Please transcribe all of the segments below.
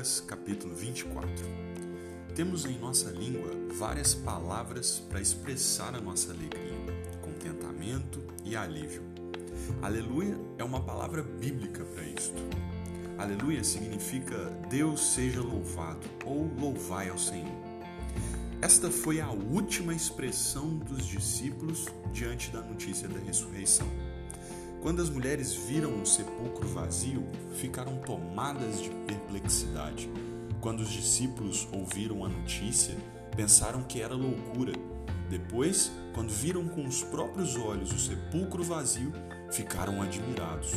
Lucas capítulo 24. Temos em nossa língua várias palavras para expressar a nossa alegria, contentamento e alívio. Aleluia é uma palavra bíblica para isto. Aleluia significa Deus seja louvado ou louvai ao Senhor. Esta foi a última expressão dos discípulos diante da notícia da ressurreição. Quando as mulheres viram o sepulcro vazio, ficaram tomadas de perplexidade. Quando os discípulos ouviram a notícia, pensaram que era loucura. Depois, quando viram com os próprios olhos o sepulcro vazio, ficaram admirados.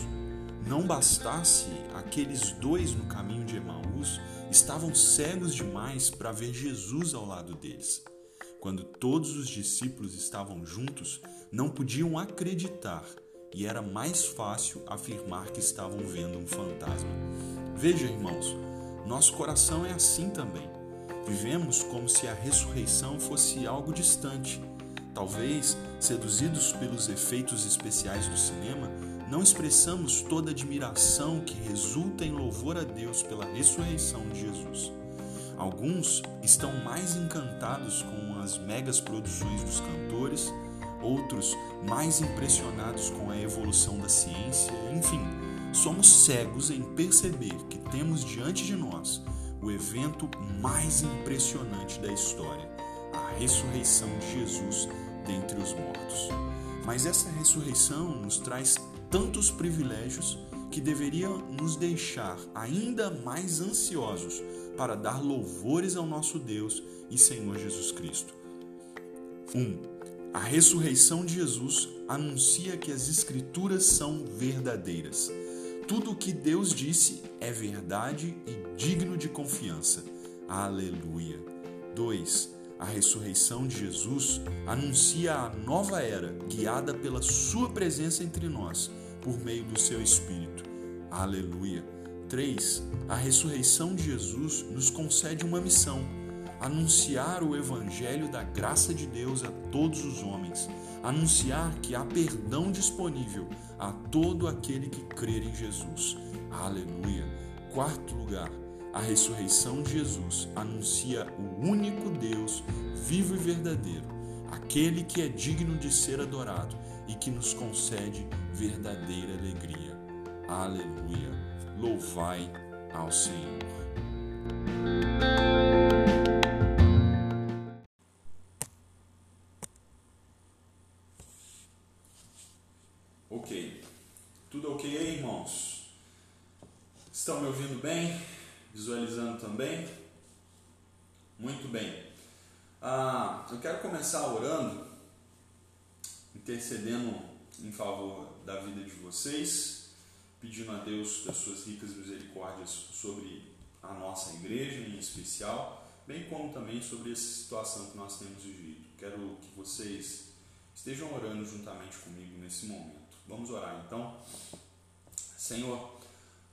Não bastasse aqueles dois no caminho de Emaús, estavam cegos demais para ver Jesus ao lado deles. Quando todos os discípulos estavam juntos, não podiam acreditar e era mais fácil afirmar que estavam vendo um fantasma. Veja, irmãos, nosso coração é assim também. Vivemos como se a ressurreição fosse algo distante. Talvez, seduzidos pelos efeitos especiais do cinema, não expressamos toda a admiração que resulta em louvor a Deus pela ressurreição de Jesus. Alguns estão mais encantados com as megas produções dos cantores outros mais impressionados com a evolução da ciência, enfim, somos cegos em perceber que temos diante de nós o evento mais impressionante da história, a ressurreição de Jesus dentre os mortos. Mas essa ressurreição nos traz tantos privilégios que deveria nos deixar ainda mais ansiosos para dar louvores ao nosso Deus e Senhor Jesus Cristo. 1. Um, a ressurreição de Jesus anuncia que as Escrituras são verdadeiras. Tudo o que Deus disse é verdade e digno de confiança. Aleluia. 2. A ressurreição de Jesus anuncia a nova era, guiada pela Sua presença entre nós, por meio do Seu Espírito. Aleluia. 3. A ressurreição de Jesus nos concede uma missão anunciar o evangelho da graça de Deus a todos os homens, anunciar que há perdão disponível a todo aquele que crer em Jesus. Aleluia. Quarto lugar, a ressurreição de Jesus anuncia o único Deus vivo e verdadeiro, aquele que é digno de ser adorado e que nos concede verdadeira alegria. Aleluia. Louvai ao Senhor. Ok irmãos? Estão me ouvindo bem? Visualizando também? Muito bem. Ah, eu quero começar orando, intercedendo em favor da vida de vocês, pedindo a Deus das suas ricas misericórdias sobre a nossa igreja em especial, bem como também sobre essa situação que nós temos vivido. Quero que vocês estejam orando juntamente comigo nesse momento. Vamos orar então. Senhor,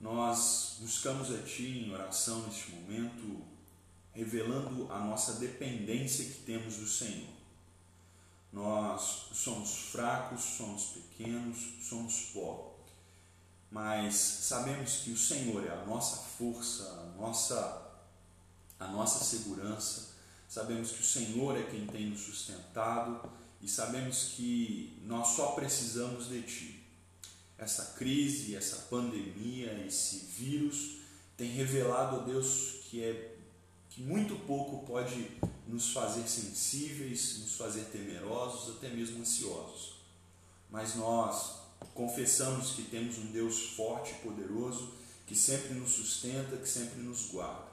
nós buscamos a Ti em oração neste momento, revelando a nossa dependência que temos do Senhor. Nós somos fracos, somos pequenos, somos pó, mas sabemos que o Senhor é a nossa força, a nossa, a nossa segurança. Sabemos que o Senhor é quem tem nos sustentado e sabemos que nós só precisamos de Ti. Essa crise, essa pandemia, esse vírus tem revelado a Deus que é que muito pouco pode nos fazer sensíveis, nos fazer temerosos, até mesmo ansiosos. Mas nós confessamos que temos um Deus forte e poderoso que sempre nos sustenta, que sempre nos guarda.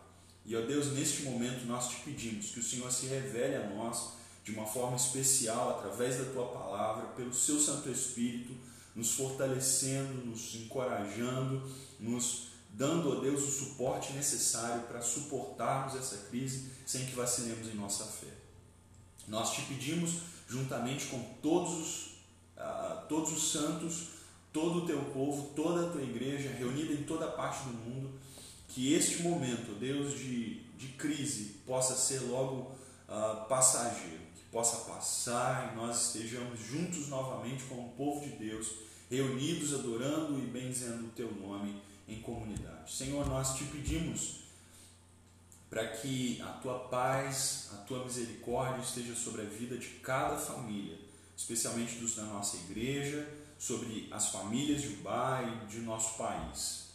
E ó Deus, neste momento nós te pedimos que o Senhor se revele a nós de uma forma especial através da tua palavra, pelo seu Santo Espírito, nos fortalecendo, nos encorajando, nos dando a Deus o suporte necessário para suportarmos essa crise sem que vacilemos em nossa fé. Nós te pedimos, juntamente com todos os, uh, todos os santos, todo o teu povo, toda a tua igreja, reunida em toda parte do mundo, que este momento, Deus, de, de crise possa ser logo uh, passageiro possa passar e nós estejamos juntos novamente como povo de Deus, reunidos, adorando e benzendo o teu nome em comunidade. Senhor, nós te pedimos para que a tua paz, a tua misericórdia esteja sobre a vida de cada família, especialmente dos da nossa igreja, sobre as famílias de Ubá e de nosso país.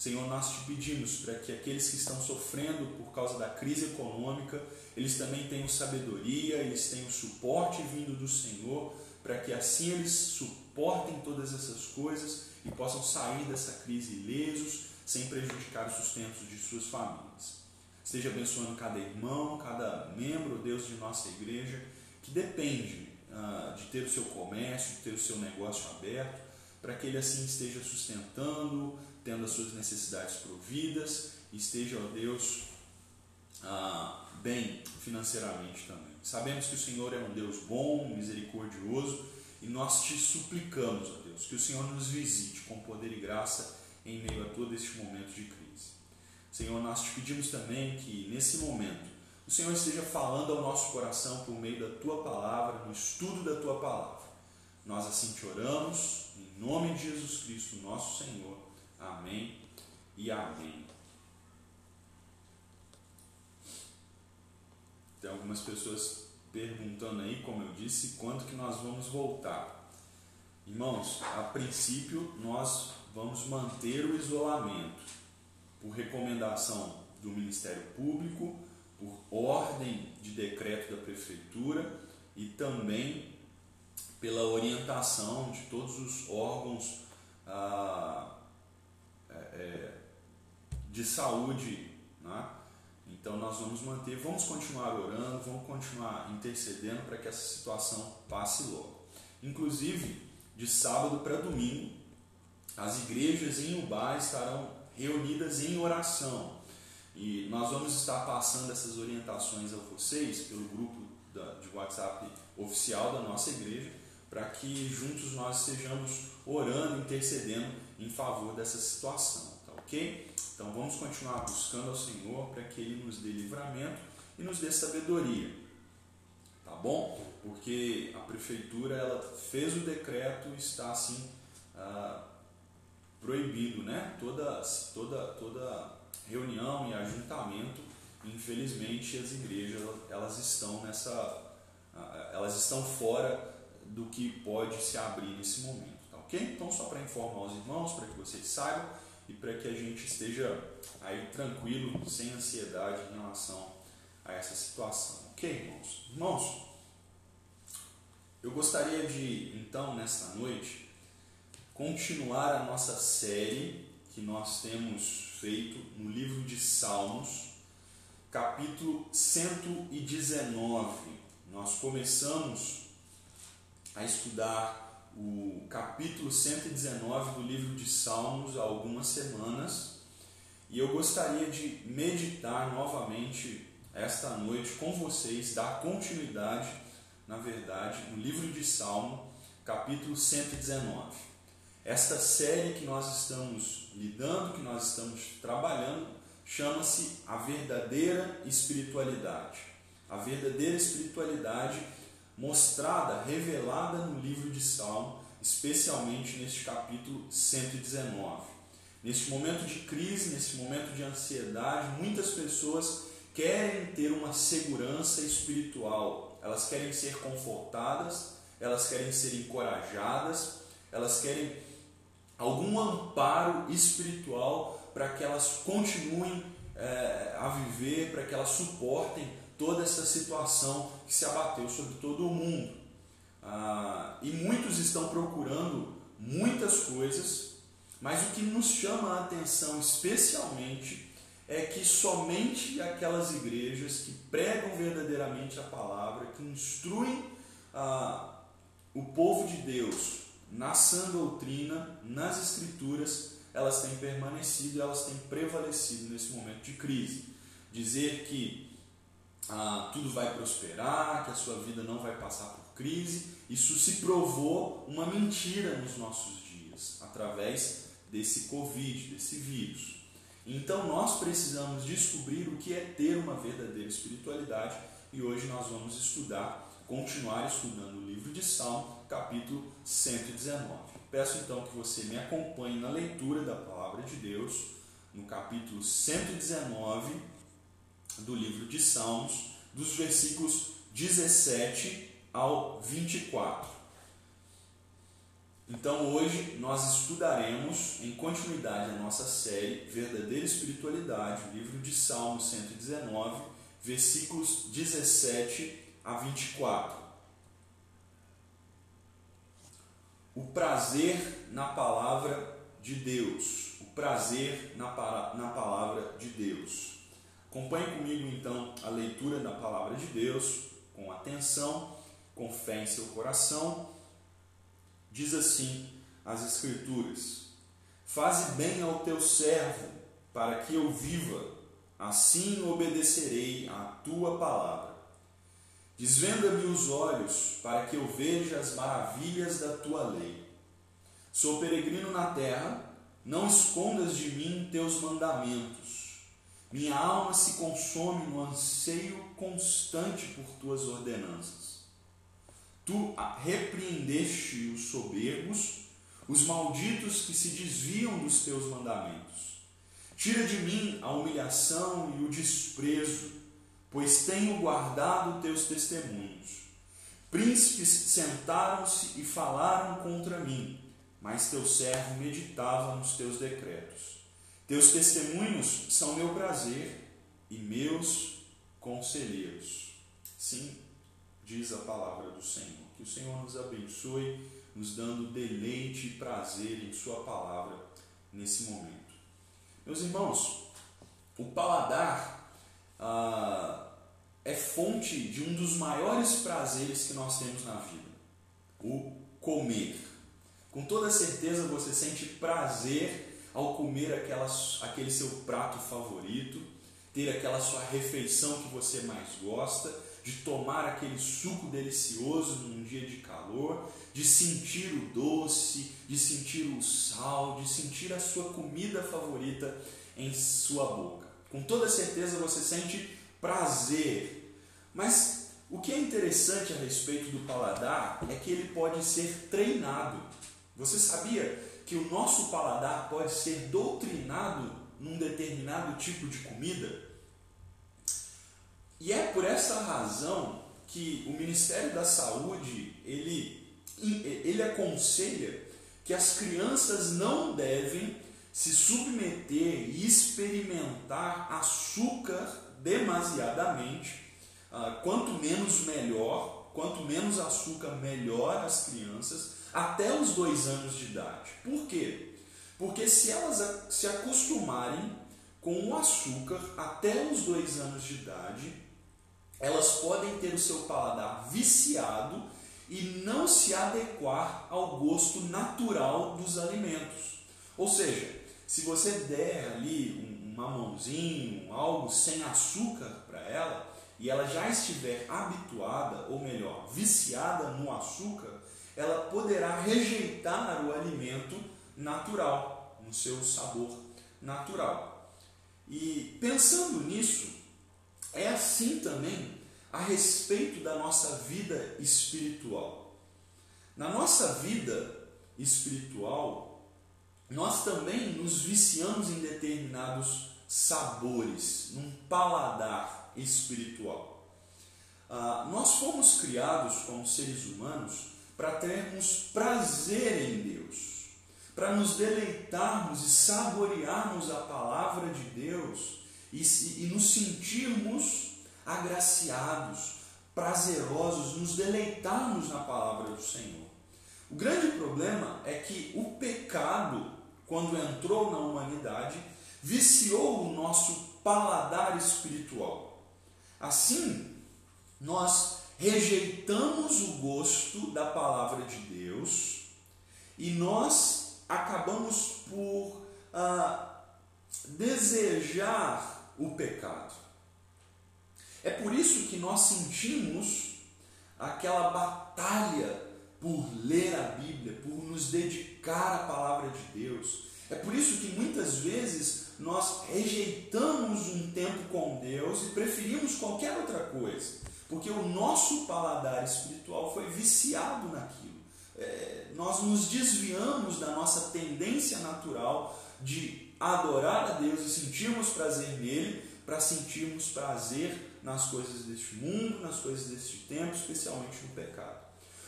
Senhor, nós te pedimos para que aqueles que estão sofrendo por causa da crise econômica, eles também tenham sabedoria, eles tenham suporte vindo do Senhor, para que assim eles suportem todas essas coisas e possam sair dessa crise ilesos, sem prejudicar os sustentos de suas famílias. Esteja abençoando cada irmão, cada membro, Deus, de nossa igreja, que depende uh, de ter o seu comércio, de ter o seu negócio aberto, para que ele assim esteja sustentando, tendo as suas necessidades providas esteja, ó Deus, uh, bem financeiramente também. Sabemos que o Senhor é um Deus bom, misericordioso e nós te suplicamos, ó Deus, que o Senhor nos visite com poder e graça em meio a todo este momento de crise. Senhor, nós te pedimos também que nesse momento o Senhor esteja falando ao nosso coração por meio da tua palavra, no estudo da tua palavra. Nós assim te oramos, em nome de Jesus Cristo, nosso Senhor. Amém e amém. Tem algumas pessoas perguntando aí, como eu disse, quando que nós vamos voltar. Irmãos, a princípio nós vamos manter o isolamento por recomendação do Ministério Público, por ordem de decreto da Prefeitura e também pela orientação de todos os órgãos ah, é, é, de saúde. Né? Então nós vamos manter, vamos continuar orando, vamos continuar intercedendo para que essa situação passe logo. Inclusive, de sábado para domingo, as igrejas em Ubá estarão reunidas em oração. E nós vamos estar passando essas orientações a vocês pelo grupo de WhatsApp oficial da nossa igreja, para que juntos nós estejamos orando, intercedendo em favor dessa situação, tá ok? Então vamos continuar buscando ao Senhor para que Ele nos dê livramento e nos dê sabedoria, tá bom? Porque a prefeitura ela fez o decreto está assim ah, proibido, né? Toda, toda, toda reunião e ajuntamento, infelizmente as igrejas elas estão nessa, elas estão fora do que pode se abrir nesse momento, ok? Então só para informar os irmãos, para que vocês saibam e para que a gente esteja aí tranquilo, sem ansiedade em relação a essa situação, ok, irmãos? Irmãos, eu gostaria de então nesta noite continuar a nossa série que nós temos feito no livro de Salmos, capítulo 119. Nós começamos a estudar o capítulo 119 do livro de Salmos há algumas semanas e eu gostaria de meditar novamente esta noite com vocês, dar continuidade, na verdade, no livro de Salmo, capítulo 119. Esta série que nós estamos lidando, que nós estamos trabalhando, chama-se A Verdadeira Espiritualidade. A verdadeira espiritualidade mostrada, revelada no livro de Salmo, especialmente neste capítulo 119. Neste momento de crise, nesse momento de ansiedade, muitas pessoas querem ter uma segurança espiritual, elas querem ser confortadas, elas querem ser encorajadas, elas querem algum amparo espiritual para que elas continuem é, a viver, para que elas suportem toda essa situação que se abateu sobre todo o mundo. Ah, e muitos estão procurando muitas coisas, mas o que nos chama a atenção especialmente é que somente aquelas igrejas que pregam verdadeiramente a palavra, que instruem ah, o povo de Deus na sã doutrina, nas escrituras, elas têm permanecido elas têm prevalecido nesse momento de crise. Dizer que ah, tudo vai prosperar, que a sua vida não vai passar por crise, isso se provou uma mentira nos nossos dias, através desse Covid, desse vírus. Então nós precisamos descobrir o que é ter uma verdadeira espiritualidade e hoje nós vamos estudar, continuar estudando o livro de Salmo capítulo 119. Peço então que você me acompanhe na leitura da palavra de Deus, no capítulo 119, do livro de Salmos, dos versículos 17 ao 24. Então hoje nós estudaremos, em continuidade à nossa série Verdadeira Espiritualidade, o livro de Salmos 119, versículos 17 a 24. O prazer na palavra de Deus. O prazer na, na palavra de Deus. Acompanhe comigo então a leitura da palavra de Deus com atenção, com fé em seu coração Diz assim as Escrituras: Faze bem ao teu servo, para que eu viva, assim obedecerei à tua palavra. Desvenda-me os olhos, para que eu veja as maravilhas da tua lei. Sou peregrino na terra, não escondas de mim teus mandamentos. Minha alma se consome no anseio constante por tuas ordenanças. Tu repreendeste os soberbos, os malditos que se desviam dos teus mandamentos. Tira de mim a humilhação e o desprezo, pois tenho guardado teus testemunhos. Príncipes sentaram-se e falaram contra mim, mas teu servo meditava nos teus decretos. Teus testemunhos são meu prazer e meus conselheiros. Sim, diz a palavra do Senhor. Que o Senhor nos abençoe, nos dando deleite e prazer em Sua palavra nesse momento. Meus irmãos, o paladar ah, é fonte de um dos maiores prazeres que nós temos na vida: o comer. Com toda certeza você sente prazer ao comer aquela, aquele seu prato favorito, ter aquela sua refeição que você mais gosta de tomar aquele suco delicioso num dia de calor, de sentir o doce, de sentir o sal, de sentir a sua comida favorita em sua boca. Com toda certeza você sente prazer. Mas o que é interessante a respeito do paladar é que ele pode ser treinado. Você sabia que o nosso paladar pode ser doutrinado num determinado tipo de comida? E é por essa razão que o Ministério da Saúde ele, ele aconselha que as crianças não devem se submeter e experimentar açúcar demasiadamente. Ah, quanto menos melhor, quanto menos açúcar melhor as crianças, até os dois anos de idade. Por quê? Porque se elas se acostumarem com o açúcar até os dois anos de idade, elas podem ter o seu paladar viciado e não se adequar ao gosto natural dos alimentos. Ou seja, se você der ali um mamãozinho, algo sem açúcar para ela, e ela já estiver habituada, ou melhor, viciada no açúcar, ela poderá rejeitar o alimento natural, no seu sabor natural. E pensando nisso, é assim também a respeito da nossa vida espiritual. Na nossa vida espiritual, nós também nos viciamos em determinados sabores, num paladar espiritual. Ah, nós fomos criados como seres humanos para termos prazer em Deus, para nos deleitarmos e saborearmos a palavra de Deus e, e nos sentirmos agraciados, prazerosos, nos deleitarmos na palavra do Senhor. O grande problema é que o pecado, quando entrou na humanidade, viciou o nosso paladar espiritual. Assim, nós rejeitamos o gosto da palavra de Deus e nós acabamos por ah, desejar o pecado. É por isso que nós sentimos aquela batalha por ler a Bíblia, por nos dedicar à palavra de Deus. É por isso que muitas vezes nós rejeitamos um tempo com Deus e preferimos qualquer outra coisa, porque o nosso paladar espiritual foi viciado naquilo. É, nós nos desviamos da nossa tendência natural de adorar a Deus e sentirmos prazer nele para sentirmos prazer nas coisas deste mundo, nas coisas deste tempo, especialmente no pecado.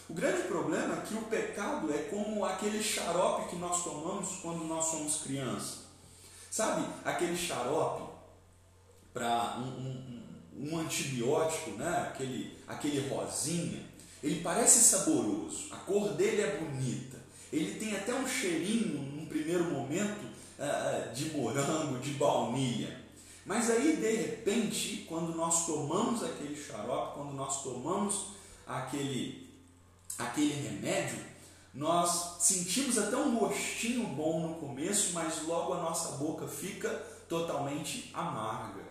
O grande problema é que o pecado é como aquele xarope que nós tomamos quando nós somos crianças. Sabe aquele xarope para um, um, um, antibiótico, né? aquele, aquele rosinha? Ele parece saboroso, a cor dele é bonita, ele tem até um cheirinho, num primeiro momento, uh, de morango, de baunilha. Mas aí, de repente, quando nós tomamos aquele xarope, quando nós tomamos aquele, aquele remédio, nós sentimos até um gostinho bom no começo, mas logo a nossa boca fica totalmente amarga.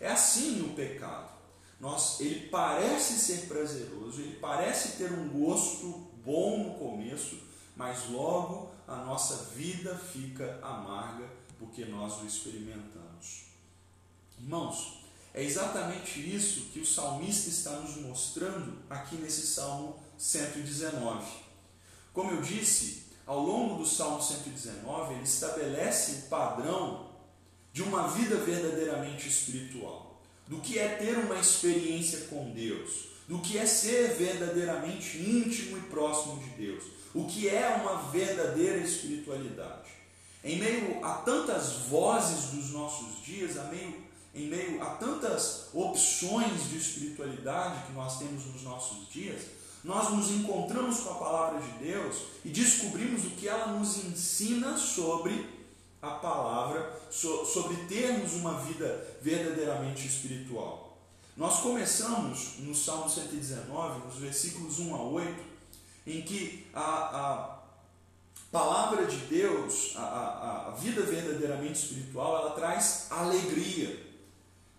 É assim no pecado. Nós, ele parece ser prazeroso, ele parece ter um gosto bom no começo, mas logo a nossa vida fica amarga porque nós o experimentamos. Irmãos, é exatamente isso que o salmista está nos mostrando aqui nesse Salmo 119. Como eu disse, ao longo do Salmo 119, ele estabelece o padrão de uma vida verdadeiramente espiritual, do que é ter uma experiência com Deus, do que é ser verdadeiramente íntimo e próximo de Deus, o que é uma verdadeira espiritualidade. Em meio a tantas vozes dos nossos dias, a meio, em meio a tantas opções de espiritualidade que nós temos nos nossos dias, nós nos encontramos com a palavra de Deus e descobrimos o que ela nos ensina sobre a palavra, sobre termos uma vida verdadeiramente espiritual. Nós começamos no Salmo 119, nos versículos 1 a 8, em que a, a palavra de Deus, a, a, a vida verdadeiramente espiritual, ela traz alegria.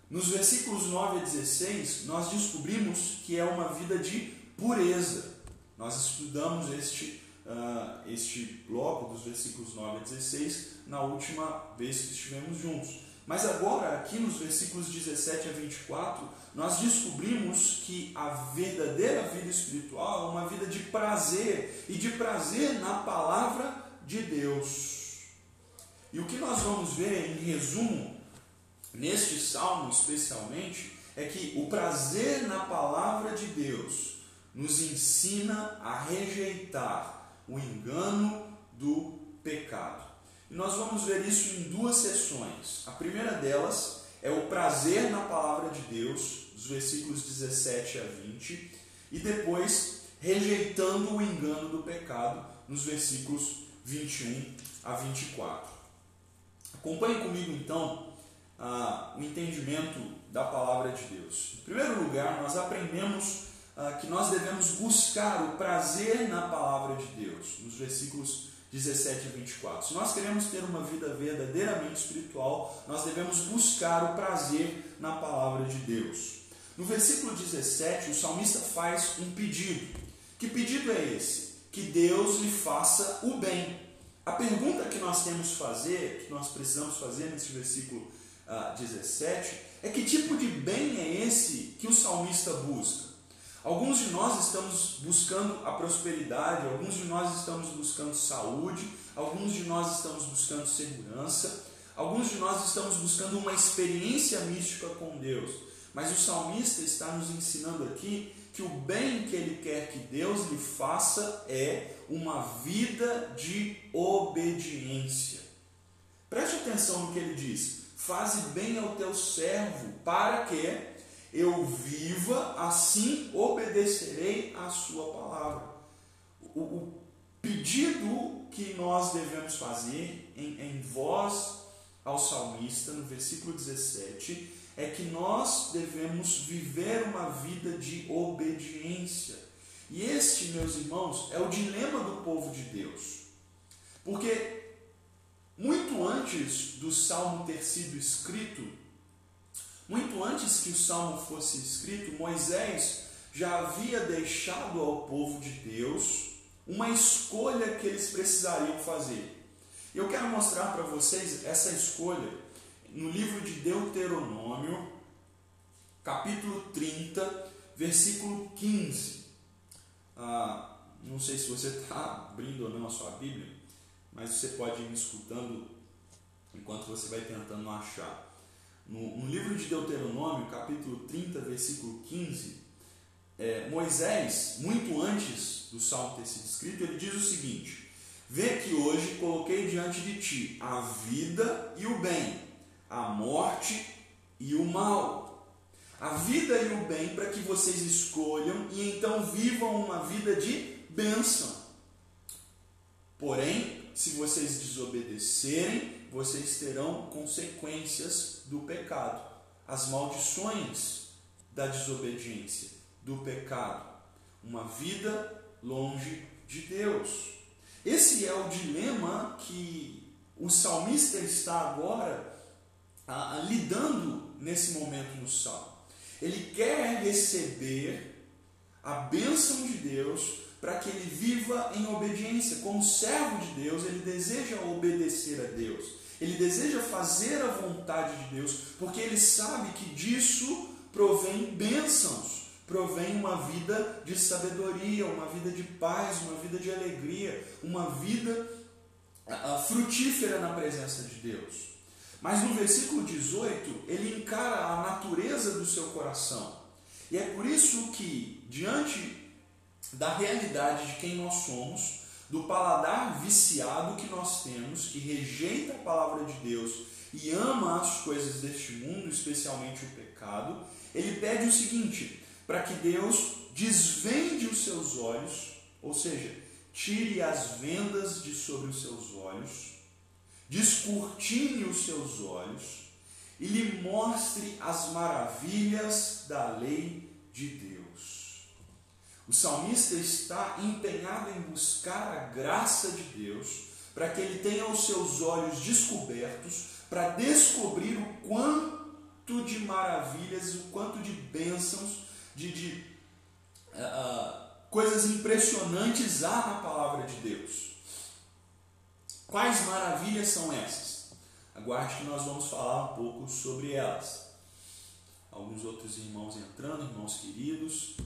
Nos versículos 9 a 16, nós descobrimos que é uma vida de pureza. Nós estudamos este, uh, este bloco dos versículos 9 a 16 na última vez que estivemos juntos. Mas agora, aqui nos versículos 17 a 24, nós descobrimos que a verdadeira vida espiritual é uma vida de prazer e de prazer na palavra de Deus. E o que nós vamos ver em resumo, neste salmo especialmente, é que o prazer na palavra de Deus nos ensina a rejeitar o engano do pecado. E nós vamos ver isso em duas sessões. A primeira delas é o prazer na palavra de Deus, dos versículos 17 a 20, e depois rejeitando o engano do pecado, nos versículos 21 a 24. Acompanhe comigo então o entendimento da palavra de Deus. Em primeiro lugar, nós aprendemos que nós devemos buscar o prazer na palavra de Deus, nos versículos 17 a 24. Se nós queremos ter uma vida verdadeiramente espiritual, nós devemos buscar o prazer na palavra de Deus. No versículo 17, o salmista faz um pedido. Que pedido é esse? Que Deus lhe faça o bem. A pergunta que nós temos que fazer, que nós precisamos fazer nesse versículo uh, ah, 17, é que tipo de bem é esse que o salmista busca? Alguns de nós estamos buscando a prosperidade, alguns de nós estamos buscando saúde, alguns de nós estamos buscando segurança, alguns de nós estamos buscando uma experiência mística com Deus. Mas o salmista está nos ensinando aqui que o bem que ele quer que Deus lhe faça é uma vida de obediência. Preste atenção no que ele diz: Faze bem ao teu servo, para que eu viva, assim obedecerei a sua palavra. O, o pedido que nós devemos fazer em, em voz ao salmista, no versículo 17, é que nós devemos viver uma vida de obediência. E este, meus irmãos, é o dilema do povo de Deus. Porque muito antes do salmo ter sido escrito, muito antes que o salmo fosse escrito, Moisés já havia deixado ao povo de Deus uma escolha que eles precisariam fazer. Eu quero mostrar para vocês essa escolha no livro de Deuteronômio, capítulo 30, versículo 15. Ah, não sei se você está abrindo ou não a sua Bíblia, mas você pode ir me escutando enquanto você vai tentando achar. No, no livro de Deuteronômio, capítulo 30, versículo 15, é, Moisés, muito antes do salmo ter sido escrito, ele diz o seguinte: Vê que hoje coloquei diante de ti a vida e o bem, a morte e o mal. A vida e o bem para que vocês escolham e então vivam uma vida de bênção. Porém, se vocês desobedecerem, vocês terão consequências do pecado, as maldições da desobediência, do pecado, uma vida longe de Deus. Esse é o dilema que o salmista está agora ah, lidando nesse momento no salmo. Ele quer receber a bênção de Deus para que ele viva em obediência. Como servo de Deus, ele deseja obedecer a Deus. Ele deseja fazer a vontade de Deus, porque ele sabe que disso provém bênçãos, provém uma vida de sabedoria, uma vida de paz, uma vida de alegria, uma vida frutífera na presença de Deus. Mas no versículo 18, ele encara a natureza do seu coração. E é por isso que, diante da realidade de quem nós somos, do paladar viciado que nós temos, que rejeita a palavra de Deus e ama as coisas deste mundo, especialmente o pecado, ele pede o seguinte: para que Deus desvende os seus olhos, ou seja, tire as vendas de sobre os seus olhos, descortine os seus olhos e lhe mostre as maravilhas da lei de Deus. O salmista está empenhado em buscar a graça de Deus para que ele tenha os seus olhos descobertos para descobrir o quanto de maravilhas, o quanto de bênçãos, de, de uh, coisas impressionantes há na palavra de Deus. Quais maravilhas são essas? Aguarde que nós vamos falar um pouco sobre elas. Alguns outros irmãos entrando, irmãos queridos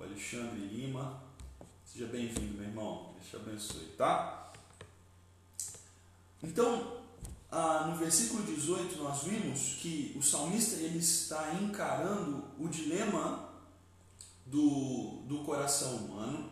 o Alexandre Lima. Seja bem-vindo, meu irmão. Deus te abençoe, tá? Então, ah, no versículo 18 nós vimos que o salmista ele está encarando o dilema do, do coração humano,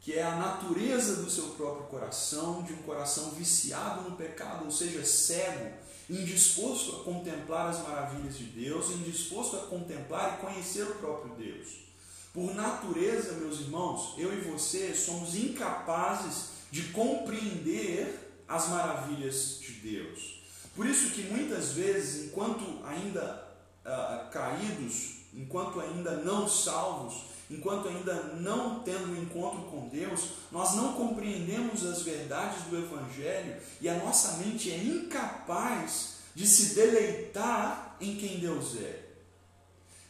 que é a natureza do seu próprio coração, de um coração viciado no pecado, ou seja, cego, indisposto a contemplar as maravilhas de Deus, indisposto a contemplar e conhecer o próprio Deus. Por natureza, meus irmãos, eu e você somos incapazes de compreender as maravilhas de Deus. Por isso que muitas vezes, enquanto ainda uh, caídos, enquanto ainda não salvos, enquanto ainda não tendo um encontro com Deus, nós não compreendemos as verdades do Evangelho e a nossa mente é incapaz de se deleitar em quem Deus é.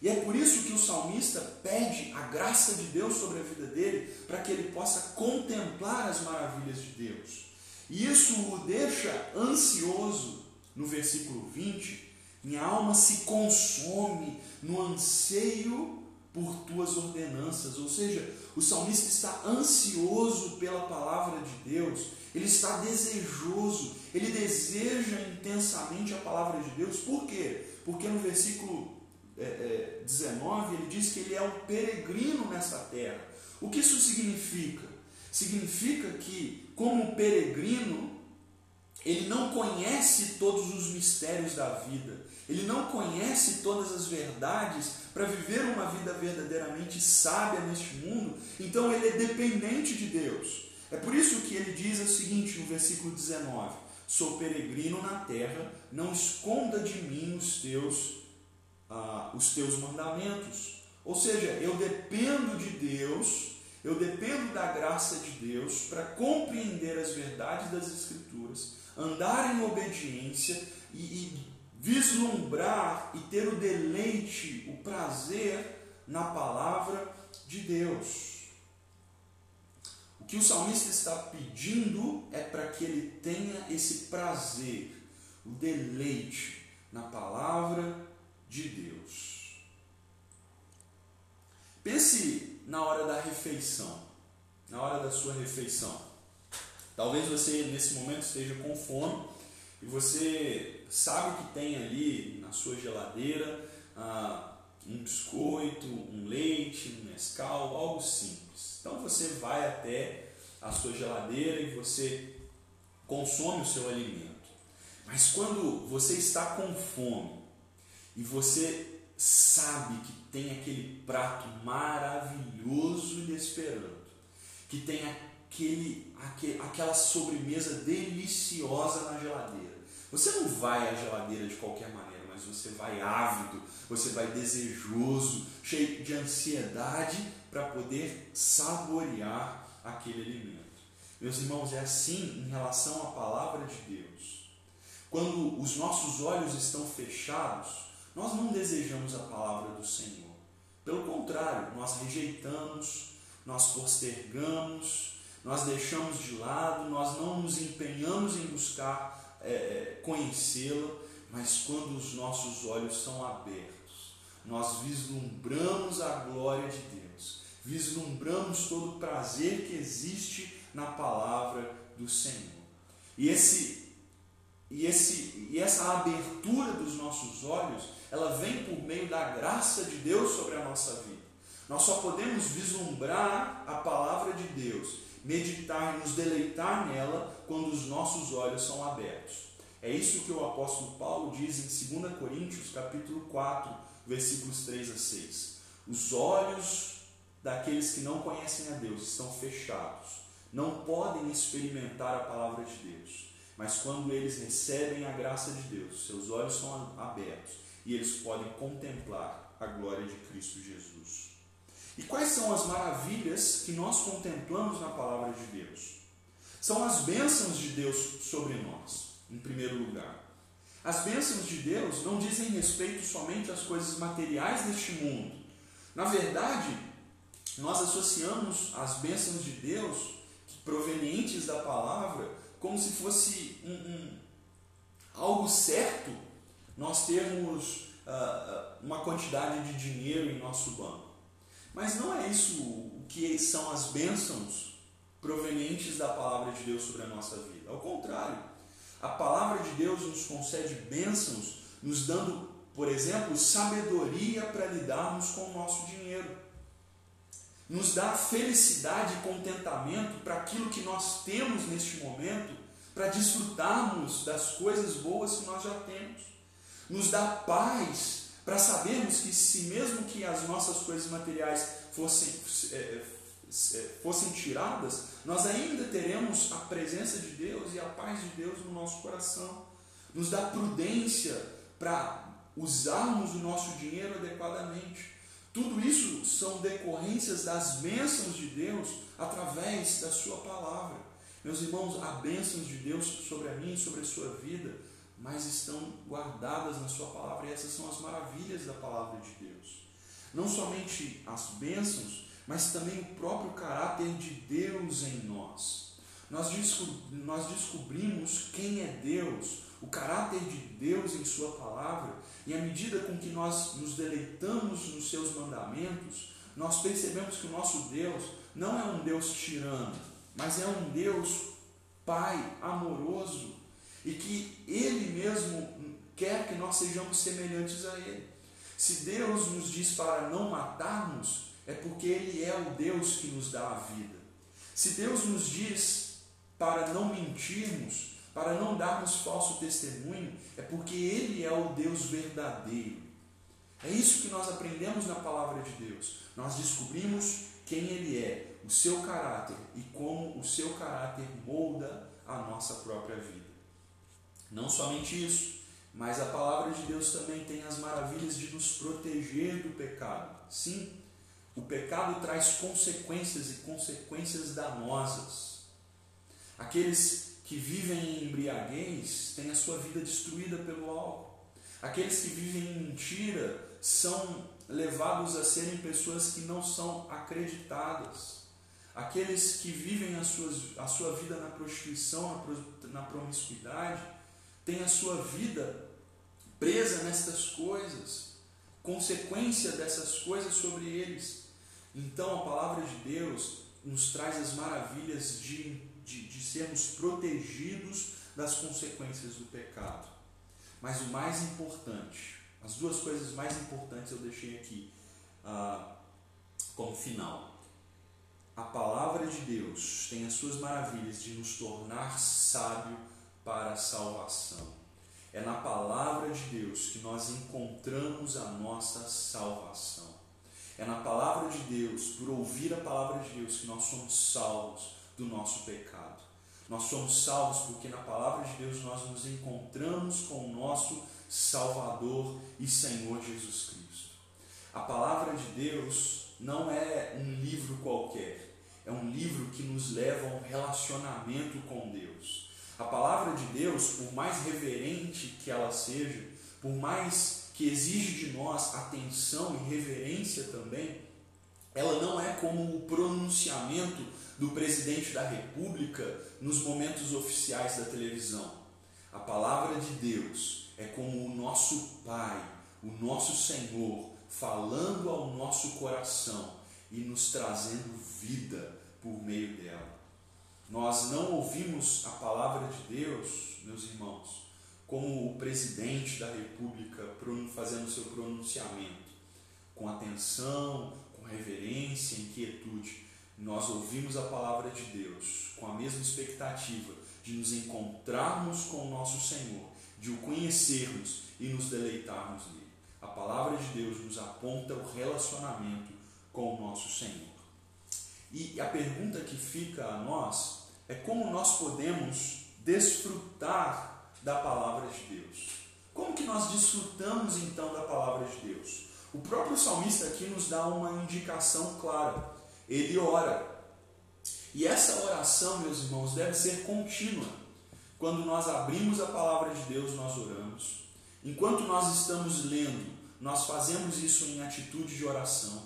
E é por isso que o salmista pede a graça de Deus sobre a vida dele, para que ele possa contemplar as maravilhas de Deus. E isso o deixa ansioso. No versículo 20, minha alma se consome no anseio por tuas ordenanças. Ou seja, o salmista está ansioso pela palavra de Deus, ele está desejoso, ele deseja intensamente a palavra de Deus. Por quê? Porque no versículo é, é, 19, ele diz que ele é um peregrino nessa terra. O que isso significa? Significa que, como peregrino, ele não conhece todos os mistérios da vida, ele não conhece todas as verdades para viver uma vida verdadeiramente sábia neste mundo, então ele é dependente de Deus. É por isso que ele diz o seguinte no versículo 19: Sou peregrino na terra, não esconda de mim os teus ah, os teus mandamentos. Ou seja, eu dependo de Deus, eu dependo da graça de Deus para compreender as verdades das Escrituras, andar em obediência e, e vislumbrar e ter o deleite, o prazer na palavra de Deus. O que o salmista está pedindo é para que ele tenha esse prazer, o deleite na palavra de Deus. Pense na hora da refeição, na hora da sua refeição. Talvez você nesse momento esteja com fome e você sabe que tem ali na sua geladeira ah, um biscoito, um leite, um mescal, algo simples. Então você vai até a sua geladeira e você consome o seu alimento. Mas quando você está com fome e você sabe que tem aquele prato maravilhoso lhe esperando, que tem aquele, aquele, aquela sobremesa deliciosa na geladeira. Você não vai à geladeira de qualquer maneira, mas você vai ávido, você vai desejoso, cheio de ansiedade para poder saborear aquele alimento. Meus irmãos, é assim em relação à palavra de Deus. Quando os nossos olhos estão fechados, nós não desejamos a palavra do Senhor. Pelo contrário, nós rejeitamos, nós postergamos, nós deixamos de lado, nós não nos empenhamos em buscar é, é conhecê-la, mas quando os nossos olhos são abertos, nós vislumbramos a glória de Deus, vislumbramos todo o prazer que existe na palavra do Senhor. E esse e, esse, e essa abertura dos nossos olhos, ela vem por meio da graça de Deus sobre a nossa vida. Nós só podemos vislumbrar a palavra de Deus, meditar e nos deleitar nela quando os nossos olhos são abertos. É isso que o apóstolo Paulo diz em 2 Coríntios, capítulo 4, versículos 3 a 6. Os olhos daqueles que não conhecem a Deus estão fechados, não podem experimentar a palavra de Deus. Mas quando eles recebem a graça de Deus, seus olhos são abertos e eles podem contemplar a glória de Cristo Jesus. E quais são as maravilhas que nós contemplamos na palavra de Deus? São as bênçãos de Deus sobre nós, em primeiro lugar. As bênçãos de Deus não dizem respeito somente às coisas materiais deste mundo. Na verdade, nós associamos as bênçãos de Deus, provenientes da palavra, como se fosse um, um, algo certo nós termos uh, uma quantidade de dinheiro em nosso banco. Mas não é isso o que são as bênçãos provenientes da palavra de Deus sobre a nossa vida. Ao contrário, a palavra de Deus nos concede bênçãos, nos dando, por exemplo, sabedoria para lidarmos com o nosso dinheiro nos dá felicidade e contentamento para aquilo que nós temos neste momento, para desfrutarmos das coisas boas que nós já temos. Nos dá paz para sabermos que, se mesmo que as nossas coisas materiais fossem, é, é, é, fossem tiradas, nós ainda teremos a presença de Deus e a paz de Deus no nosso coração. Nos dá prudência para usarmos o nosso dinheiro adequadamente tudo isso são decorrências das bênçãos de Deus através da Sua palavra. Meus irmãos, há bênçãos de Deus sobre a mim e sobre a sua vida, mas estão guardadas na Sua palavra, e essas são as maravilhas da palavra de Deus. Não somente as bênçãos, mas também o próprio caráter de Deus em nós. Nós, descobrimos quem é Deus, o caráter de Deus em Sua palavra, e à medida com que nós nos deleitamos nos seus mandamentos, nós percebemos que o nosso Deus não é um Deus tirano, mas é um Deus Pai amoroso e que Ele mesmo quer que nós sejamos semelhantes a Ele. Se Deus nos diz para não matarmos, é porque Ele é o Deus que nos dá a vida. Se Deus nos diz para não mentirmos, para não darmos falso testemunho, é porque Ele é o Deus verdadeiro. É isso que nós aprendemos na palavra de Deus. Nós descobrimos quem Ele é, o seu caráter e como o seu caráter molda a nossa própria vida. Não somente isso, mas a palavra de Deus também tem as maravilhas de nos proteger do pecado. Sim, o pecado traz consequências e consequências danosas. Aqueles que vivem em embriaguez têm a sua vida destruída pelo álcool. Aqueles que vivem em mentira são levados a serem pessoas que não são acreditadas. Aqueles que vivem a, suas, a sua vida na prostituição, na promiscuidade, têm a sua vida presa nestas coisas, consequência dessas coisas sobre eles. Então a palavra de Deus nos traz as maravilhas de de, de sermos protegidos das consequências do pecado. Mas o mais importante, as duas coisas mais importantes eu deixei aqui ah, como final. A palavra de Deus tem as suas maravilhas de nos tornar sábio para a salvação. É na palavra de Deus que nós encontramos a nossa salvação. É na palavra de Deus, por ouvir a palavra de Deus, que nós somos salvos do nosso pecado. Nós somos salvos porque na palavra de Deus nós nos encontramos com o nosso Salvador e Senhor Jesus Cristo. A palavra de Deus não é um livro qualquer, é um livro que nos leva a um relacionamento com Deus. A palavra de Deus, por mais reverente que ela seja, por mais que exige de nós atenção e reverência também, ela não é como o pronunciamento do presidente da República nos momentos oficiais da televisão. A palavra de Deus é como o nosso Pai, o nosso Senhor, falando ao nosso coração e nos trazendo vida por meio dela. Nós não ouvimos a palavra de Deus, meus irmãos, como o presidente da República fazendo seu pronunciamento, com atenção, com reverência, inquietude. Nós ouvimos a palavra de Deus com a mesma expectativa de nos encontrarmos com o nosso Senhor, de o conhecermos e nos deleitarmos nele. A palavra de Deus nos aponta o relacionamento com o nosso Senhor. E a pergunta que fica a nós é como nós podemos desfrutar da palavra de Deus. Como que nós desfrutamos então da palavra de Deus? O próprio salmista aqui nos dá uma indicação clara. Ele ora. E essa oração, meus irmãos, deve ser contínua. Quando nós abrimos a palavra de Deus, nós oramos. Enquanto nós estamos lendo, nós fazemos isso em atitude de oração.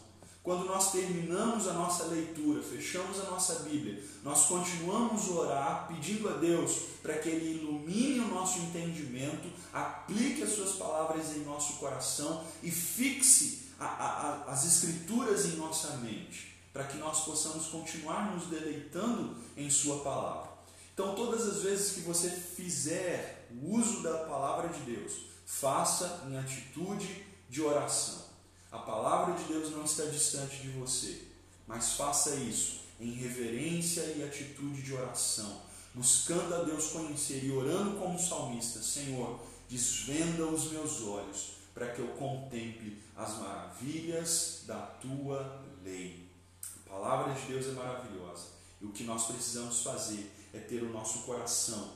Quando nós terminamos a nossa leitura, fechamos a nossa Bíblia, nós continuamos a orar pedindo a Deus para que Ele ilumine o nosso entendimento, aplique as Suas palavras em nosso coração e fixe a, a, as Escrituras em nossa mente, para que nós possamos continuar nos deleitando em Sua palavra. Então, todas as vezes que você fizer o uso da palavra de Deus, faça em atitude de oração. A palavra de Deus não está distante de você, mas faça isso em reverência e atitude de oração, buscando a Deus conhecer e orando como salmista: Senhor, desvenda os meus olhos para que eu contemple as maravilhas da tua lei. A palavra de Deus é maravilhosa e o que nós precisamos fazer é ter o nosso coração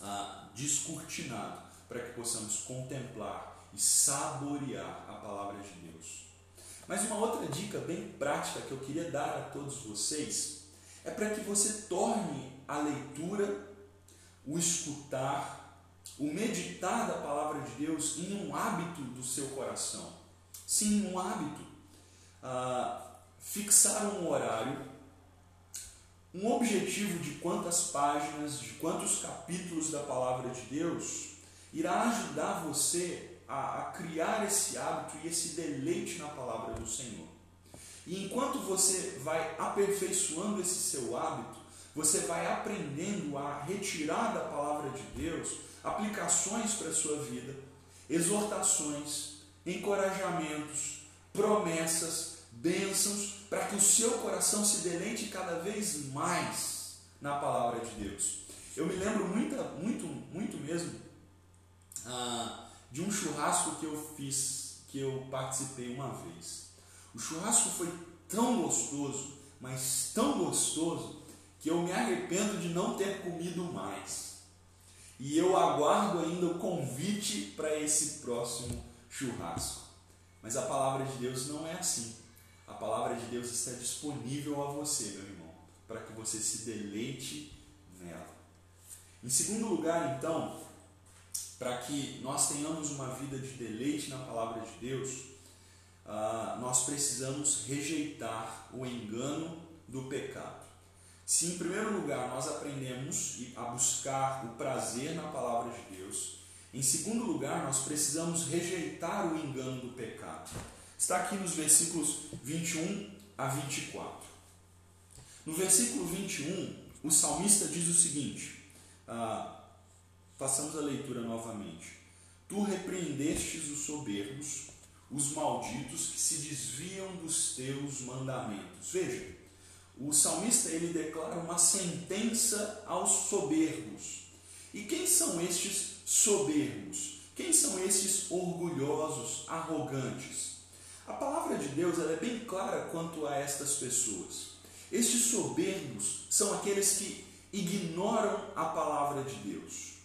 ah, descortinado para que possamos contemplar e saborear a palavra de Deus. Mas uma outra dica bem prática que eu queria dar a todos vocês é para que você torne a leitura, o escutar, o meditar da palavra de Deus em um hábito do seu coração. Sim, um hábito. Ah, fixar um horário, um objetivo de quantas páginas, de quantos capítulos da palavra de Deus irá ajudar você a, a criar esse hábito e esse deleite na palavra do Senhor. E enquanto você vai aperfeiçoando esse seu hábito, você vai aprendendo a retirar da palavra de Deus aplicações para a sua vida, exortações, encorajamentos, promessas, bênçãos, para que o seu coração se deleite cada vez mais na palavra de Deus. Eu me lembro muito, muito, muito mesmo ah, de um churrasco que eu fiz, que eu participei uma vez. O churrasco foi tão gostoso, mas tão gostoso, que eu me arrependo de não ter comido mais. E eu aguardo ainda o convite para esse próximo churrasco. Mas a palavra de Deus não é assim. A palavra de Deus está disponível a você, meu irmão, para que você se deleite nela. Em segundo lugar, então, para que nós tenhamos uma vida de deleite na palavra de Deus, uh, nós precisamos rejeitar o engano do pecado. Se em primeiro lugar nós aprendemos a buscar o prazer na palavra de Deus, em segundo lugar nós precisamos rejeitar o engano do pecado. Está aqui nos versículos 21 a 24. No versículo 21, o salmista diz o seguinte: ah, Façamos a leitura novamente. Tu repreendestes os soberbos, os malditos que se desviam dos teus mandamentos. Veja, o salmista ele declara uma sentença aos soberbos. E quem são estes soberbos? Quem são estes orgulhosos, arrogantes? A palavra de Deus é bem clara quanto a estas pessoas. Estes soberbos são aqueles que ignoram a palavra de Deus.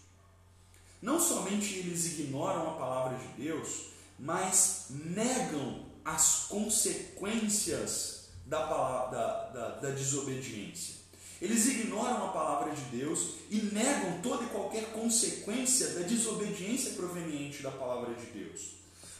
Não somente eles ignoram a palavra de Deus, mas negam as consequências da, da, da, da desobediência. Eles ignoram a palavra de Deus e negam toda e qualquer consequência da desobediência proveniente da palavra de Deus.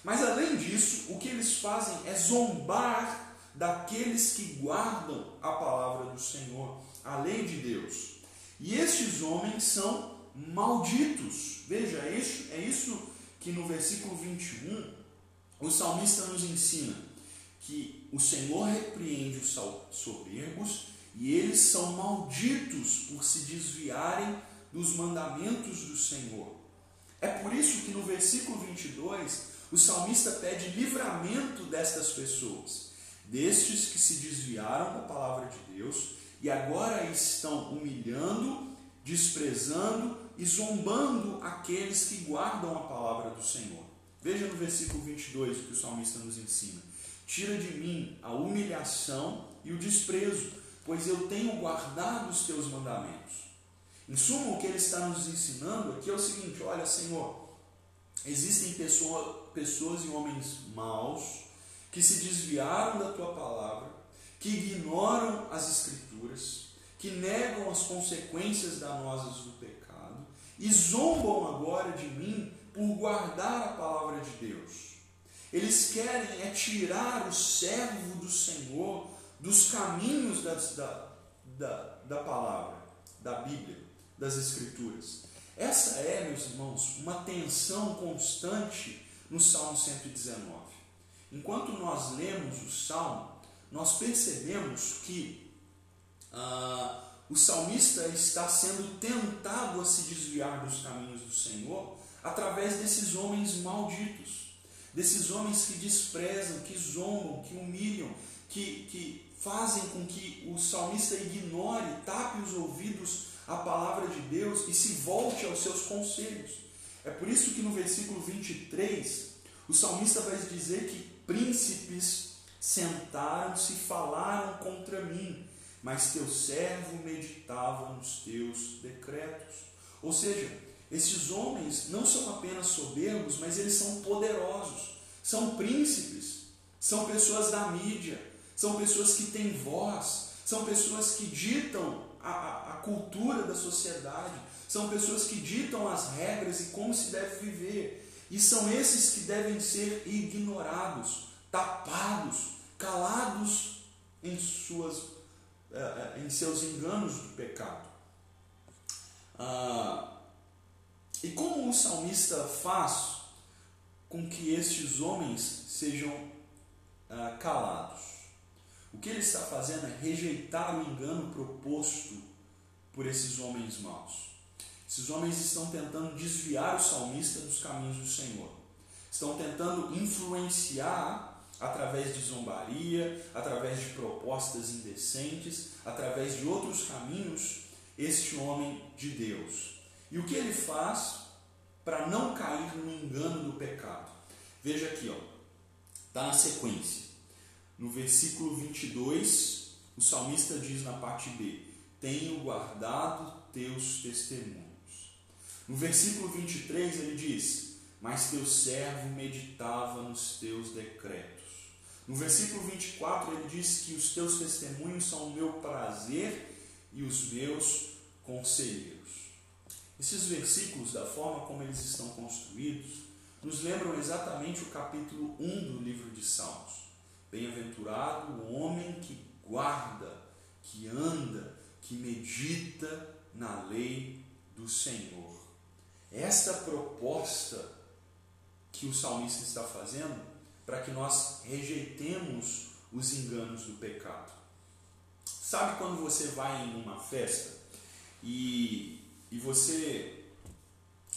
Mas além disso, o que eles fazem é zombar daqueles que guardam a palavra do Senhor, a lei de Deus. E estes homens são malditos. Veja, é isso, é isso que no versículo 21 o salmista nos ensina que o Senhor repreende os soberbos e eles são malditos por se desviarem dos mandamentos do Senhor. É por isso que no versículo 22 o salmista pede livramento destas pessoas, destes que se desviaram da palavra de Deus e agora estão humilhando, desprezando e zombando aqueles que guardam a palavra do Senhor. Veja no versículo 22 o que o salmista nos ensina: Tira de mim a humilhação e o desprezo, pois eu tenho guardado os teus mandamentos. Em suma, o que ele está nos ensinando aqui é o seguinte: olha, Senhor, existem pessoa, pessoas e homens maus que se desviaram da tua palavra, que ignoram as Escrituras, que negam as consequências danosas do pecado e zombam agora de mim por guardar a palavra de Deus. Eles querem é tirar o servo do Senhor dos caminhos da, da, da palavra, da Bíblia, das Escrituras. Essa é, meus irmãos, uma tensão constante no Salmo 119. Enquanto nós lemos o Salmo, nós percebemos que ah, o salmista está sendo tentado a se desviar dos caminhos do Senhor através desses homens malditos, desses homens que desprezam, que zombam, que humilham, que, que fazem com que o salmista ignore, tape os ouvidos à palavra de Deus e se volte aos seus conselhos. É por isso que no versículo 23, o salmista vai dizer que príncipes sentaram-se e falaram contra mim, mas teu servo meditava nos teus decretos. Ou seja, esses homens não são apenas soberbos, mas eles são poderosos, são príncipes, são pessoas da mídia, são pessoas que têm voz, são pessoas que ditam a, a, a cultura da sociedade, são pessoas que ditam as regras e como se deve viver. E são esses que devem ser ignorados, tapados, calados em, suas, em seus enganos do pecado. Ah, e como o salmista faz com que estes homens sejam ah, calados? O que ele está fazendo é rejeitar o engano proposto por esses homens maus. Esses homens estão tentando desviar o salmista dos caminhos do Senhor. Estão tentando influenciar através de zombaria, através de propostas indecentes, através de outros caminhos, este homem de Deus. E o que ele faz para não cair no engano do pecado? Veja aqui, ó. Está na sequência. No versículo 22, o salmista diz na parte B: Tenho guardado teus testemunhos. No versículo 23, ele diz: Mas teu servo meditava nos teus decretos. No versículo 24, ele diz que os teus testemunhos são o meu prazer e os meus conselheiros. Esses versículos, da forma como eles estão construídos, nos lembram exatamente o capítulo 1 do livro de Salmos. Bem-aventurado o homem que guarda, que anda, que medita na lei do Senhor. Esta proposta que o salmista está fazendo para que nós rejeitemos os enganos do pecado. Sabe quando você vai em uma festa e, e você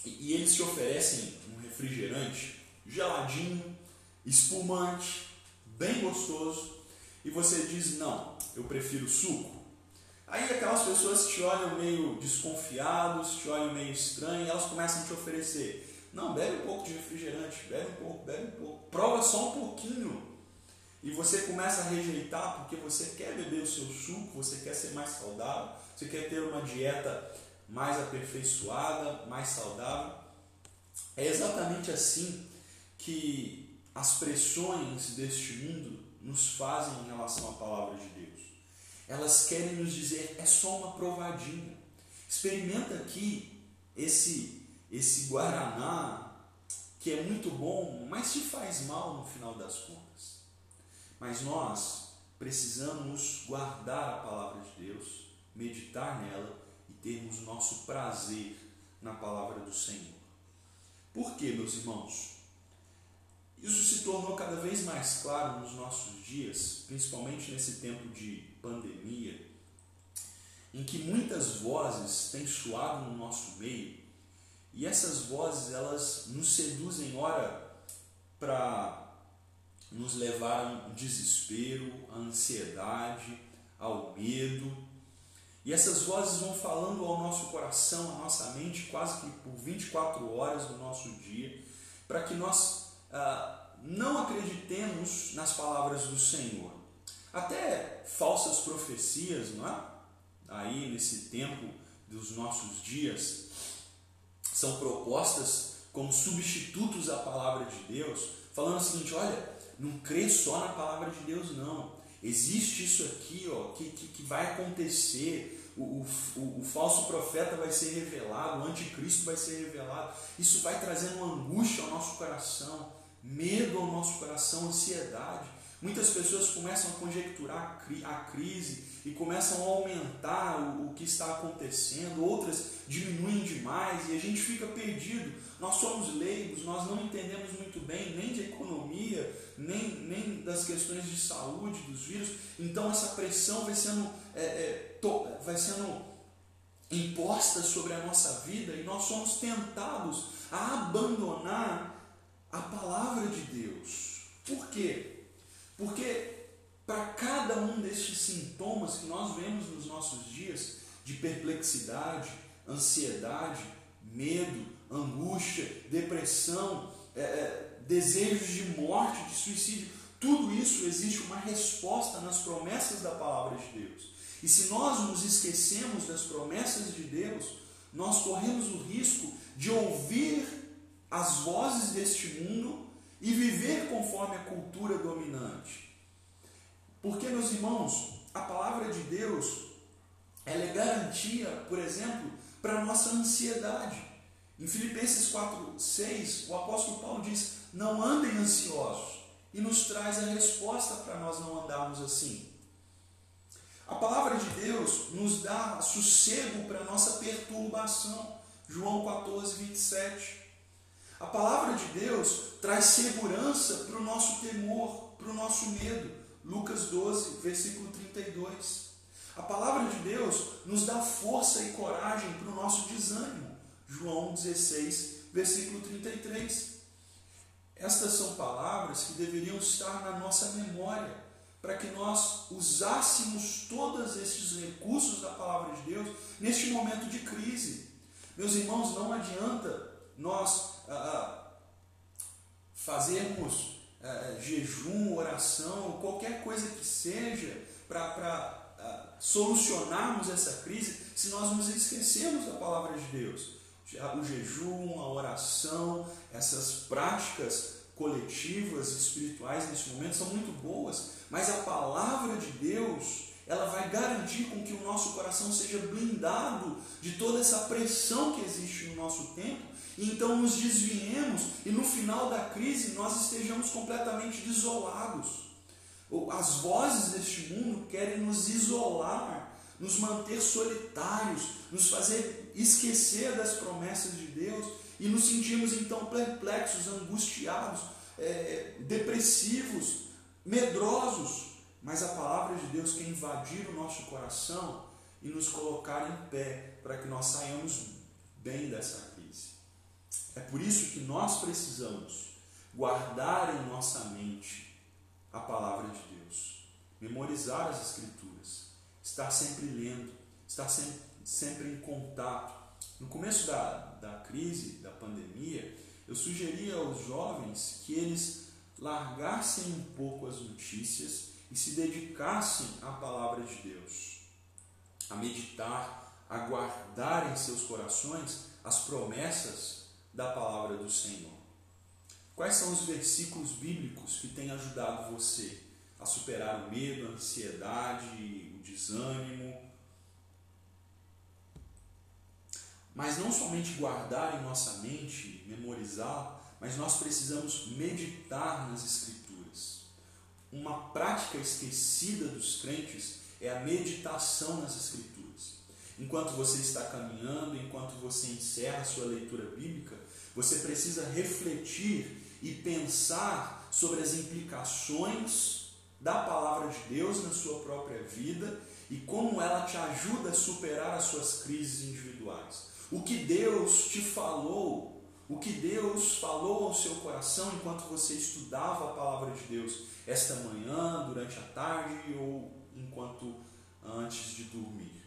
e, eles te oferecem um refrigerante geladinho, espumante, bem gostoso, e você diz: Não, eu prefiro suco. Aí aquelas pessoas te olham meio desconfiados, te olham meio estranho, e elas começam a te oferecer: Não, bebe um pouco de refrigerante, bebe um pouco, bebe um pouco, prova só um pouquinho. E você começa a rejeitar porque você quer beber o seu suco, você quer ser mais saudável, você quer ter uma dieta mais aperfeiçoada, mais saudável. É exatamente assim que as pressões deste mundo nos fazem em relação à palavra de Deus. Elas querem nos dizer, é só uma provadinha. Experimenta aqui esse esse guaraná que é muito bom, mas te faz mal no final das contas. Mas nós precisamos guardar a palavra de Deus, meditar nela e termos nosso prazer na palavra do Senhor. Por quê, meus irmãos? Isso se tornou cada vez mais claro nos nossos dias, principalmente nesse tempo de pandemia, em que muitas vozes têm soado no nosso meio, e essas vozes elas nos seduzem ora para nos levar ao desespero, à ansiedade, ao medo. E essas vozes vão falando ao nosso coração, à nossa mente, quase que por 24 horas do nosso dia, para que nós ah, não acreditemos nas palavras do Senhor. Até falsas profecias, não é? Aí nesse tempo dos nossos dias, são propostas como substitutos à palavra de Deus, falando o seguinte: olha, não crê só na palavra de Deus, não. Existe isso aqui ó, que, que, que vai acontecer. O, o, o, falso profeta vai ser revelado, o anticristo vai ser revelado. Isso vai trazendo angústia ao nosso coração medo ao nosso coração, ansiedade. Muitas pessoas começam a conjecturar a crise e começam a aumentar o, que está acontecendo, outras diminuem demais e a gente fica perdido. Nós somos leigos, nós não entendemos muito bem nem de economia, nem, nem das questões de saúde, dos vírus. Então essa pressão vai sendo, é, é, to, vai sendo imposta sobre a nossa vida e nós somos tentados a abandonar a palavra de Deus. Por quê? Porque para cada um destes sintomas que nós vemos nos nossos dias, de perplexidade, ansiedade, medo, angústia, depressão, é, é, desejos de morte, de suicídio, tudo isso existe uma resposta nas promessas da palavra de Deus. E se nós nos esquecemos das promessas de Deus, nós corremos o risco de ouvir as vozes deste mundo e viver conforme a cultura dominante. Porque, meus irmãos, a palavra de Deus ela é garantia, por exemplo, para a nossa ansiedade. Em Filipenses 4, 6, o apóstolo Paulo diz: Não andem ansiosos, e nos traz a resposta para nós não andarmos assim. A palavra de Deus nos dá sossego para a nossa perturbação. João 14, 27. A palavra de Deus traz segurança para o nosso temor, para o nosso medo. Lucas 12, versículo 32. A palavra de Deus nos dá força e coragem para o nosso desânimo. João 16, versículo 33. Estas são palavras que deveriam estar na nossa memória, para que nós usássemos todos estes recursos da palavra de Deus neste momento de crise. Meus irmãos, não adianta nós fazermos é, jejum, oração, qualquer coisa que seja para solucionarmos essa crise, se nós nos esquecemos da palavra de Deus. O jejum, a oração, essas práticas coletivas, espirituais nesse momento são muito boas, mas a palavra de Deus ela vai garantir com que o nosso coração seja blindado de toda essa pressão que existe no nosso tempo então nos desviemos e no final da crise nós estejamos completamente desolados. As vozes deste mundo querem nos isolar, nos manter solitários, nos fazer esquecer das promessas de Deus e nos sentirmos então perplexos, angustiados, é, depressivos, medrosos. Mas a palavra de Deus quer invadir o nosso coração e nos colocar em pé para que nós saiamos bem dessa crise. É por isso que nós precisamos guardar em nossa mente a palavra de Deus, memorizar as Escrituras, estar sempre lendo, estar sempre, em contato. No começo da, da crise, da pandemia, eu sugeria aos jovens que eles largassem um pouco as notícias e se dedicassem à palavra de Deus, a meditar, a guardar em seus corações as promessas da palavra do Senhor. Quais são os versículos bíblicos que têm ajudado você a superar o medo, a ansiedade, o desânimo? Mas não somente guardar em nossa mente, memorizar, mas nós precisamos meditar nas Escrituras. Uma prática esquecida dos crentes é a meditação nas Escrituras. Enquanto você está caminhando, enquanto você encerra a sua leitura bíblica, você precisa refletir e pensar sobre as implicações da palavra de Deus na sua própria vida e como ela te ajuda a superar as suas crises individuais. O que Deus te falou, o que Deus falou ao seu coração enquanto você estudava a palavra de Deus esta manhã, durante a tarde ou enquanto antes de dormir.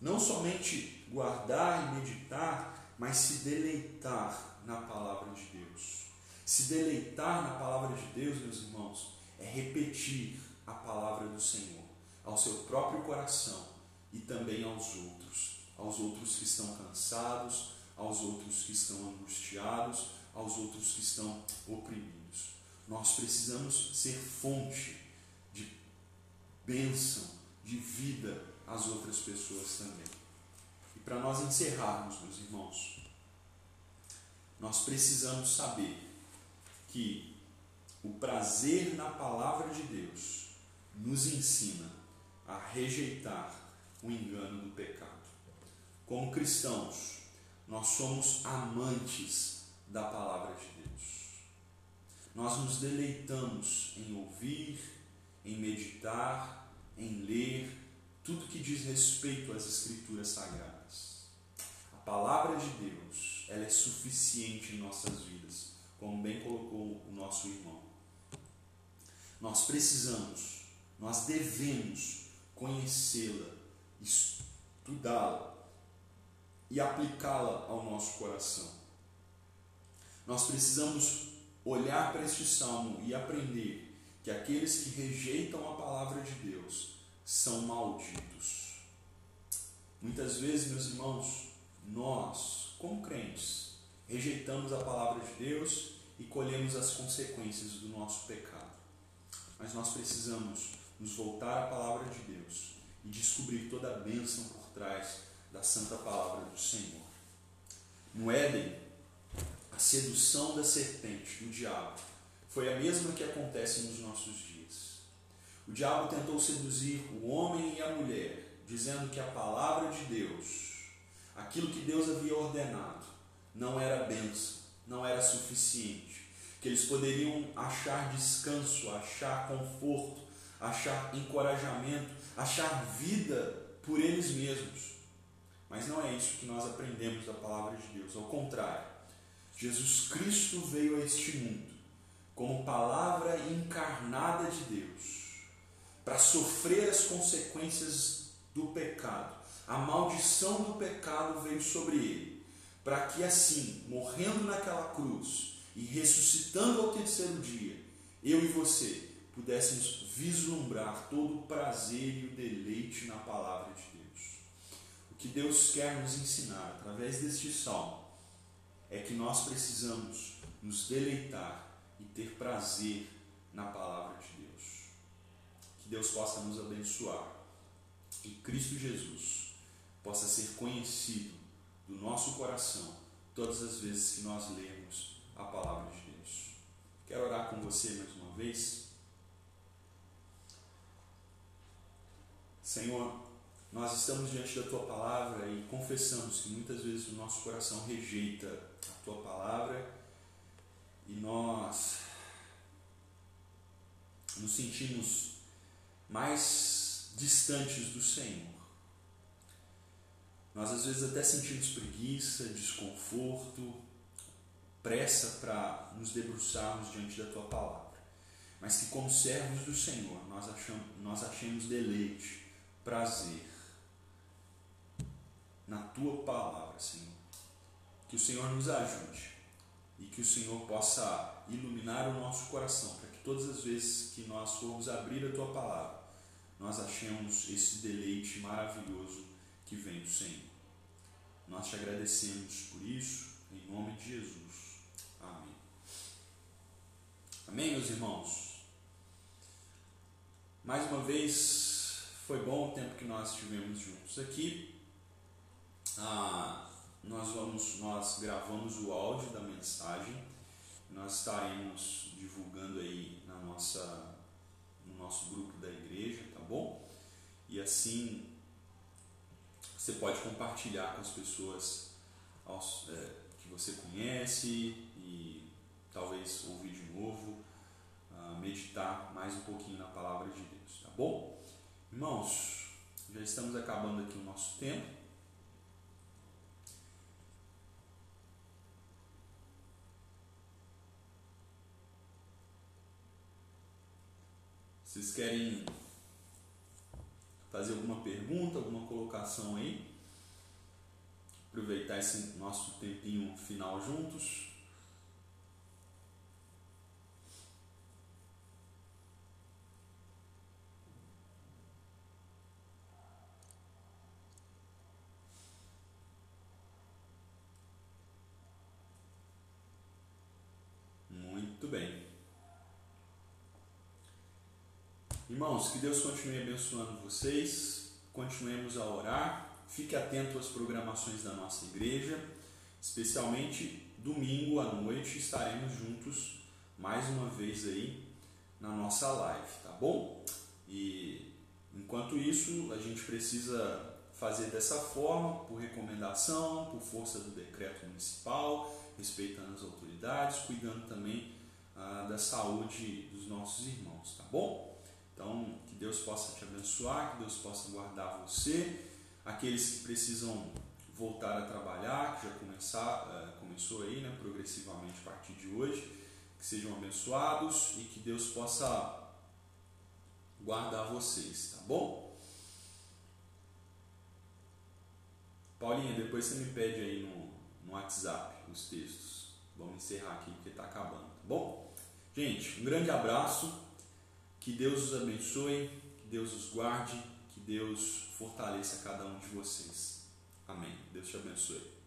Não somente guardar e meditar, mas se deleitar na palavra de Deus. Se deleitar na palavra de Deus, meus irmãos, é repetir a palavra do Senhor ao seu próprio coração e também aos outros, aos outros que estão cansados, aos outros que estão angustiados, aos outros que estão oprimidos. Nós precisamos ser fonte de bênção, de vida às outras pessoas também. Para nós encerrarmos, meus irmãos, nós precisamos saber que o prazer na palavra de Deus nos ensina a rejeitar o engano do pecado. Como cristãos, nós somos amantes da palavra de Deus. Nós nos deleitamos em ouvir, em meditar, em ler tudo que diz respeito às Escrituras Sagradas. Palavra de Deus, ela é suficiente em nossas vidas, como bem colocou o nosso irmão. Nós precisamos, nós devemos conhecê-la, estudá-la e aplicá-la ao nosso coração. Nós precisamos olhar para este salmo e aprender que aqueles que rejeitam a palavra de Deus são malditos. Muitas vezes, meus irmãos, nós, como crentes, rejeitamos a palavra de Deus e colhemos as consequências do nosso pecado. Mas nós precisamos nos voltar à palavra de Deus e descobrir toda a bênção por trás da santa palavra do Senhor. No Éden, a sedução da serpente, do diabo, foi a mesma que acontece nos nossos dias. O diabo tentou seduzir o homem e a mulher, dizendo que a palavra de Deus, aquilo que Deus havia ordenado, não era benção, não era suficiente, que eles poderiam achar descanso, achar conforto, achar encorajamento, achar vida por eles mesmos. Mas não é isso que nós aprendemos da palavra de Deus, ao contrário. Jesus Cristo veio a este mundo como palavra encarnada de Deus para sofrer as consequências do pecado. A maldição do pecado veio sobre ele, para que assim, morrendo naquela cruz e ressuscitando ao terceiro dia, eu e você pudéssemos vislumbrar todo o prazer e o deleite na palavra de Deus. O que Deus quer nos ensinar através deste salmo é que nós precisamos nos deleitar e ter prazer na palavra de Deus. Que Deus possa nos abençoar e Cristo Jesus possa ser conhecido do nosso coração todas as vezes que nós lemos a palavra de Deus. Quero orar com você mais uma vez. Senhor, nós estamos diante da tua palavra e confessamos que muitas vezes o nosso coração rejeita a tua palavra e nós nos sentimos mais distantes do Senhor. Nós às vezes até sentimos preguiça, desconforto, pressa para nos debruçarmos diante da tua palavra. Mas que como servos do Senhor, nós achamos, nós achemos deleite, prazer na tua palavra, Senhor. Que o Senhor nos ajude e que o Senhor possa iluminar o nosso coração, para que todas as vezes que nós formos abrir a tua palavra, nós achemos esse deleite maravilhoso que vem do Senhor. Nós te agradecemos por isso, em nome de Jesus. Amém. Amém, meus irmãos? Mais uma vez, foi bom o tempo que nós estivemos juntos aqui. Ah, nós vamos, nós gravamos o áudio da mensagem, nós estaremos divulgando aí na nossa, no nosso grupo da igreja, tá bom? E assim você pode compartilhar com as pessoas é, que você conhece e talvez ouvir de novo, uh, meditar mais um pouquinho na palavra de Deus, tá bom? Irmãos, já estamos acabando aqui o nosso tempo. Vocês querem fazer alguma pergunta, alguma colocação aí? Aproveitar esse nosso tempinho final juntos. Muito bem. Irmãos, que Deus continue abençoando vocês, continuemos a orar, fique atento às programações da nossa igreja, especialmente domingo à noite estaremos juntos mais uma vez aí na nossa live, tá bom? E enquanto isso, a gente precisa fazer dessa forma, por recomendação, por força do decreto municipal, respeitando as autoridades, cuidando também ah, da saúde dos nossos irmãos, tá bom? Então, que Deus possa te abençoar, que Deus possa guardar você, aqueles que precisam voltar a trabalhar, que já começar, uh, começou aí, né, progressivamente a partir de hoje, que sejam abençoados e que Deus possa guardar vocês, tá bom? Paulinha, depois você me pede aí no, no WhatsApp os textos. Vamos encerrar aqui porque está acabando, tá bom? Gente, um grande abraço. Que Deus os abençoe, que Deus os guarde, que Deus fortaleça cada um de vocês. Amém. Deus te abençoe.